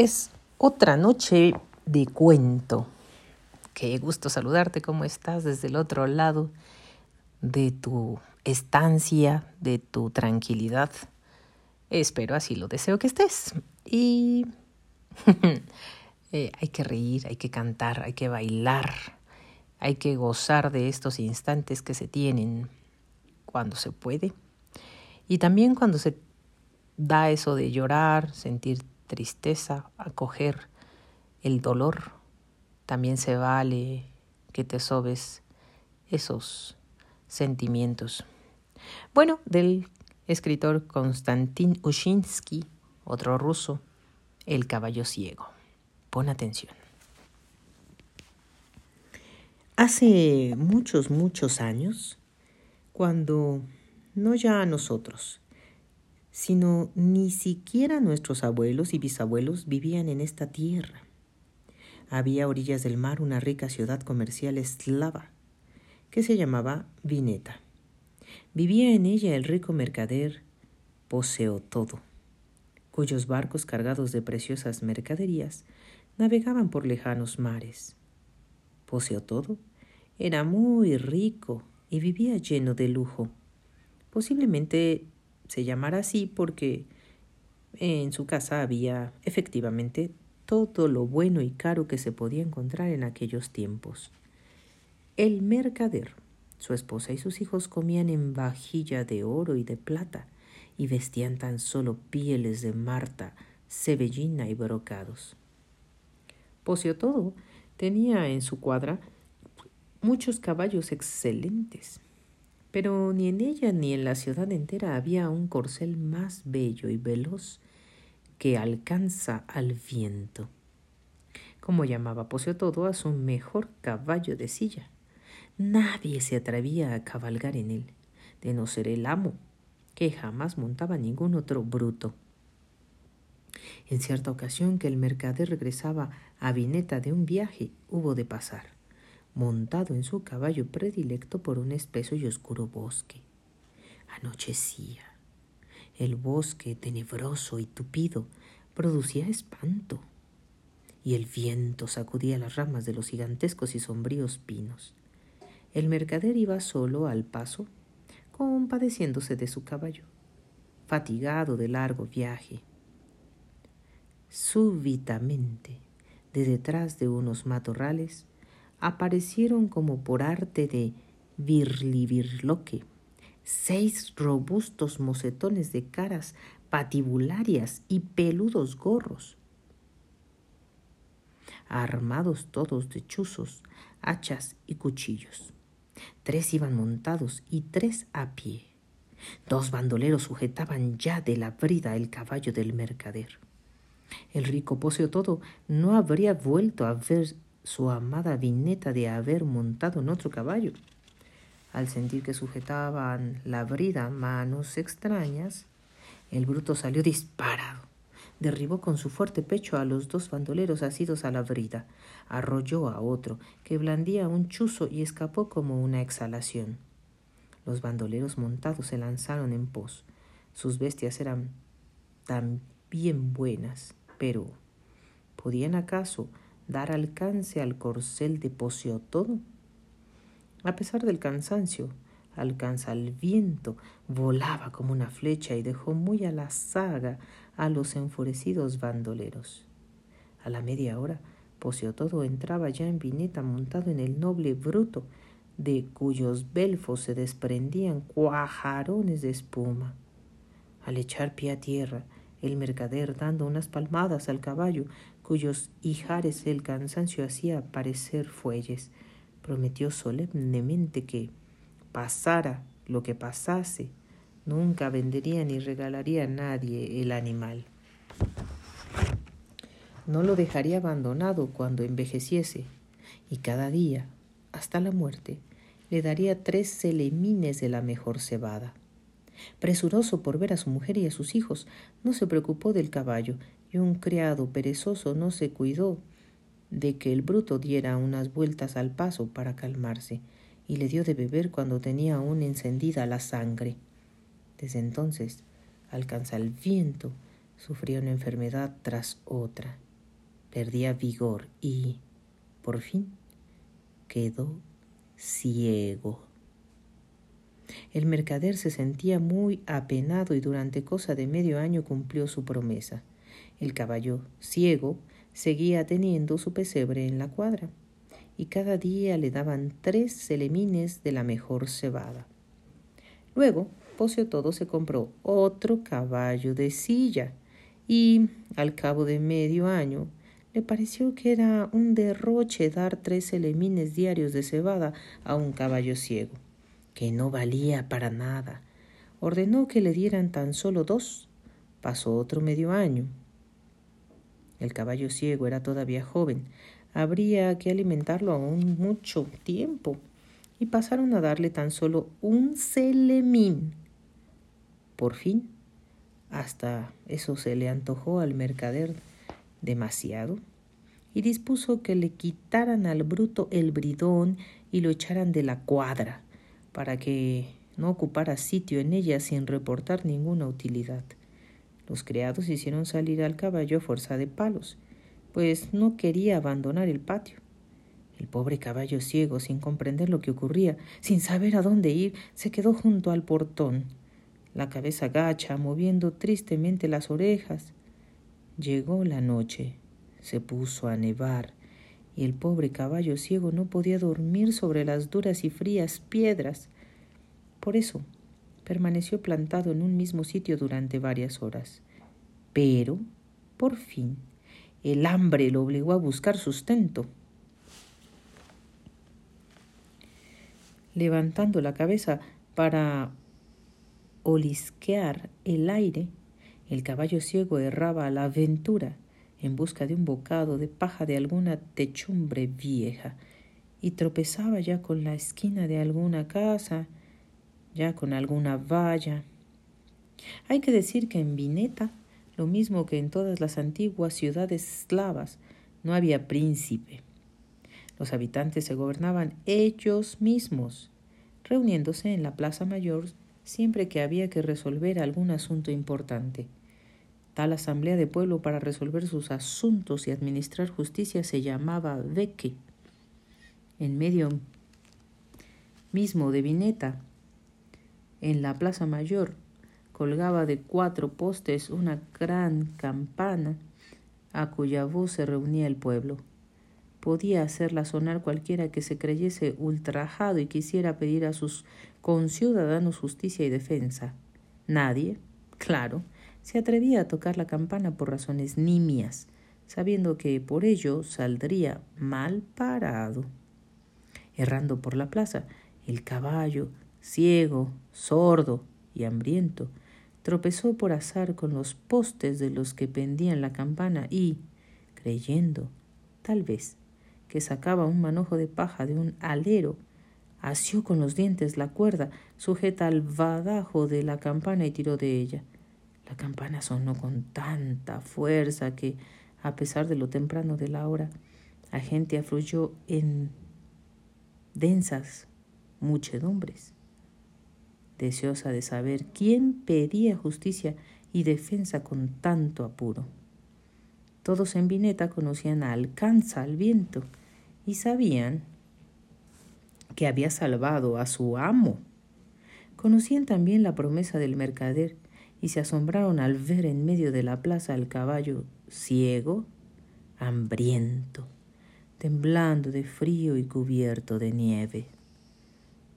es otra noche de cuento. Qué gusto saludarte, ¿cómo estás desde el otro lado de tu estancia, de tu tranquilidad? Espero así lo deseo que estés. Y eh, hay que reír, hay que cantar, hay que bailar, hay que gozar de estos instantes que se tienen cuando se puede. Y también cuando se da eso de llorar, sentir tristeza, acoger el dolor. También se vale que te sobes esos sentimientos. Bueno, del escritor Konstantin Ushinsky, otro ruso, El caballo ciego. Pon atención. Hace muchos, muchos años, cuando no ya a nosotros, sino ni siquiera nuestros abuelos y bisabuelos vivían en esta tierra. Había a orillas del mar una rica ciudad comercial eslava que se llamaba Vineta. Vivía en ella el rico mercader todo, cuyos barcos cargados de preciosas mercaderías navegaban por lejanos mares. todo era muy rico y vivía lleno de lujo. Posiblemente se llamara así porque en su casa había efectivamente todo lo bueno y caro que se podía encontrar en aquellos tiempos. El mercader, su esposa y sus hijos comían en vajilla de oro y de plata y vestían tan solo pieles de marta, cebellina y brocados. Pocio todo tenía en su cuadra muchos caballos excelentes pero ni en ella ni en la ciudad entera había un corcel más bello y veloz que alcanza al viento. Como llamaba Pocio todo a su mejor caballo de silla. Nadie se atrevía a cabalgar en él, de no ser el amo, que jamás montaba ningún otro bruto. En cierta ocasión que el mercader regresaba a Vineta de un viaje, hubo de pasar montado en su caballo predilecto por un espeso y oscuro bosque. Anochecía. El bosque, tenebroso y tupido, producía espanto, y el viento sacudía las ramas de los gigantescos y sombríos pinos. El mercader iba solo al paso, compadeciéndose de su caballo, fatigado de largo viaje. Súbitamente, de detrás de unos matorrales, aparecieron como por arte de virlivirloque seis robustos mocetones de caras patibularias y peludos gorros, armados todos de chuzos, hachas y cuchillos. Tres iban montados y tres a pie. Dos bandoleros sujetaban ya de la brida el caballo del mercader. El rico Poseo todo no habría vuelto a ver su amada Vineta de haber montado en otro caballo. Al sentir que sujetaban la brida manos extrañas, el bruto salió disparado. Derribó con su fuerte pecho a los dos bandoleros asidos a la brida, arrolló a otro, que blandía un chuzo y escapó como una exhalación. Los bandoleros montados se lanzaron en pos. Sus bestias eran tan bien buenas, pero ¿podían acaso dar alcance al corcel de todo. A pesar del cansancio, alcanza el viento, volaba como una flecha y dejó muy a la saga a los enfurecidos bandoleros. A la media hora, todo entraba ya en Vineta montado en el noble bruto, de cuyos belfos se desprendían cuajarones de espuma. Al echar pie a tierra, el mercader dando unas palmadas al caballo, cuyos hijares el cansancio hacía parecer fuelles, prometió solemnemente que, pasara lo que pasase, nunca vendería ni regalaría a nadie el animal. No lo dejaría abandonado cuando envejeciese, y cada día, hasta la muerte, le daría tres celemines de la mejor cebada. Presuroso por ver a su mujer y a sus hijos, no se preocupó del caballo, y un criado perezoso no se cuidó de que el bruto diera unas vueltas al paso para calmarse, y le dio de beber cuando tenía aún encendida la sangre. Desde entonces, alcanza el viento, sufría una enfermedad tras otra, perdía vigor y, por fin, quedó ciego. El mercader se sentía muy apenado y durante cosa de medio año cumplió su promesa. El caballo ciego seguía teniendo su pesebre en la cuadra y cada día le daban tres celemines de la mejor cebada. Luego, Pocio Todo se compró otro caballo de silla y, al cabo de medio año, le pareció que era un derroche dar tres celemines diarios de cebada a un caballo ciego, que no valía para nada. Ordenó que le dieran tan solo dos. Pasó otro medio año. El caballo ciego era todavía joven. Habría que alimentarlo aún mucho tiempo. Y pasaron a darle tan solo un celemín. Por fin, hasta eso se le antojó al mercader demasiado y dispuso que le quitaran al bruto el bridón y lo echaran de la cuadra para que no ocupara sitio en ella sin reportar ninguna utilidad. Los criados hicieron salir al caballo a fuerza de palos, pues no quería abandonar el patio. El pobre caballo ciego, sin comprender lo que ocurría, sin saber a dónde ir, se quedó junto al portón, la cabeza gacha, moviendo tristemente las orejas. Llegó la noche, se puso a nevar, y el pobre caballo ciego no podía dormir sobre las duras y frías piedras. Por eso permaneció plantado en un mismo sitio durante varias horas. Pero, por fin, el hambre lo obligó a buscar sustento. Levantando la cabeza para olisquear el aire, el caballo ciego erraba a la aventura en busca de un bocado de paja de alguna techumbre vieja y tropezaba ya con la esquina de alguna casa, ya con alguna valla. Hay que decir que en Vineta, lo mismo que en todas las antiguas ciudades eslavas, no había príncipe. Los habitantes se gobernaban ellos mismos, reuniéndose en la Plaza Mayor siempre que había que resolver algún asunto importante. Tal asamblea de pueblo para resolver sus asuntos y administrar justicia se llamaba Beque. En medio mismo de Vineta, en la Plaza Mayor, colgaba de cuatro postes una gran campana a cuya voz se reunía el pueblo. Podía hacerla sonar cualquiera que se creyese ultrajado y quisiera pedir a sus conciudadanos justicia y defensa. Nadie, claro, se atrevía a tocar la campana por razones nimias, sabiendo que por ello saldría mal parado. Errando por la plaza, el caballo, ciego, sordo y hambriento, tropezó por azar con los postes de los que pendían la campana y, creyendo, tal vez, que sacaba un manojo de paja de un alero, asió con los dientes la cuerda sujeta al badajo de la campana y tiró de ella. La campana sonó con tanta fuerza que, a pesar de lo temprano de la hora, la gente afluyó en densas muchedumbres, deseosa de saber quién pedía justicia y defensa con tanto apuro. Todos en Vineta conocían a Alcanza al viento y sabían que había salvado a su amo. Conocían también la promesa del mercader y se asombraron al ver en medio de la plaza al caballo ciego, hambriento, temblando de frío y cubierto de nieve.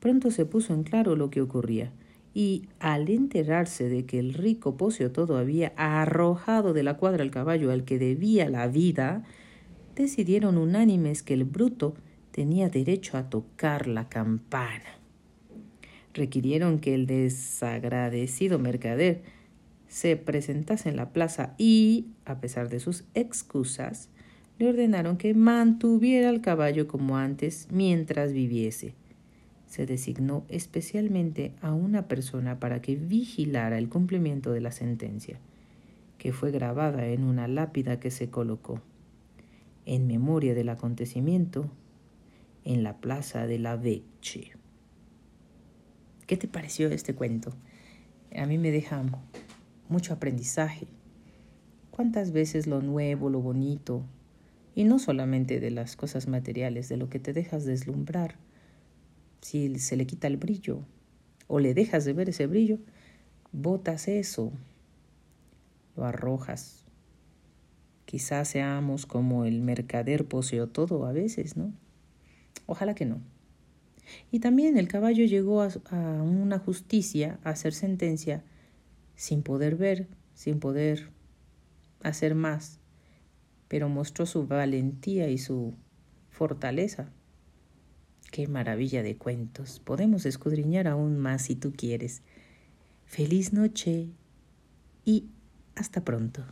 Pronto se puso en claro lo que ocurría, y al enterarse de que el rico Pocio todo había arrojado de la cuadra al caballo al que debía la vida, decidieron unánimes que el bruto tenía derecho a tocar la campana requirieron que el desagradecido mercader se presentase en la plaza y, a pesar de sus excusas, le ordenaron que mantuviera el caballo como antes mientras viviese. Se designó especialmente a una persona para que vigilara el cumplimiento de la sentencia, que fue grabada en una lápida que se colocó, en memoria del acontecimiento, en la plaza de la Vecchia. ¿Qué te pareció este cuento? A mí me deja mucho aprendizaje. ¿Cuántas veces lo nuevo, lo bonito, Y no solamente de las cosas materiales, de lo que te dejas deslumbrar. Si se le quita el brillo o le dejas de ver ese brillo, botas eso, lo arrojas. Quizás seamos como el mercader poseó todo a veces, ¿no? Ojalá que no. Y también el caballo llegó a, a, una justicia, a hacer sentencia, sin poder ver, sin poder hacer más, pero mostró su valentía y su fortaleza. Qué maravilla de cuentos. Podemos escudriñar aún más si tú quieres. Feliz noche y hasta pronto.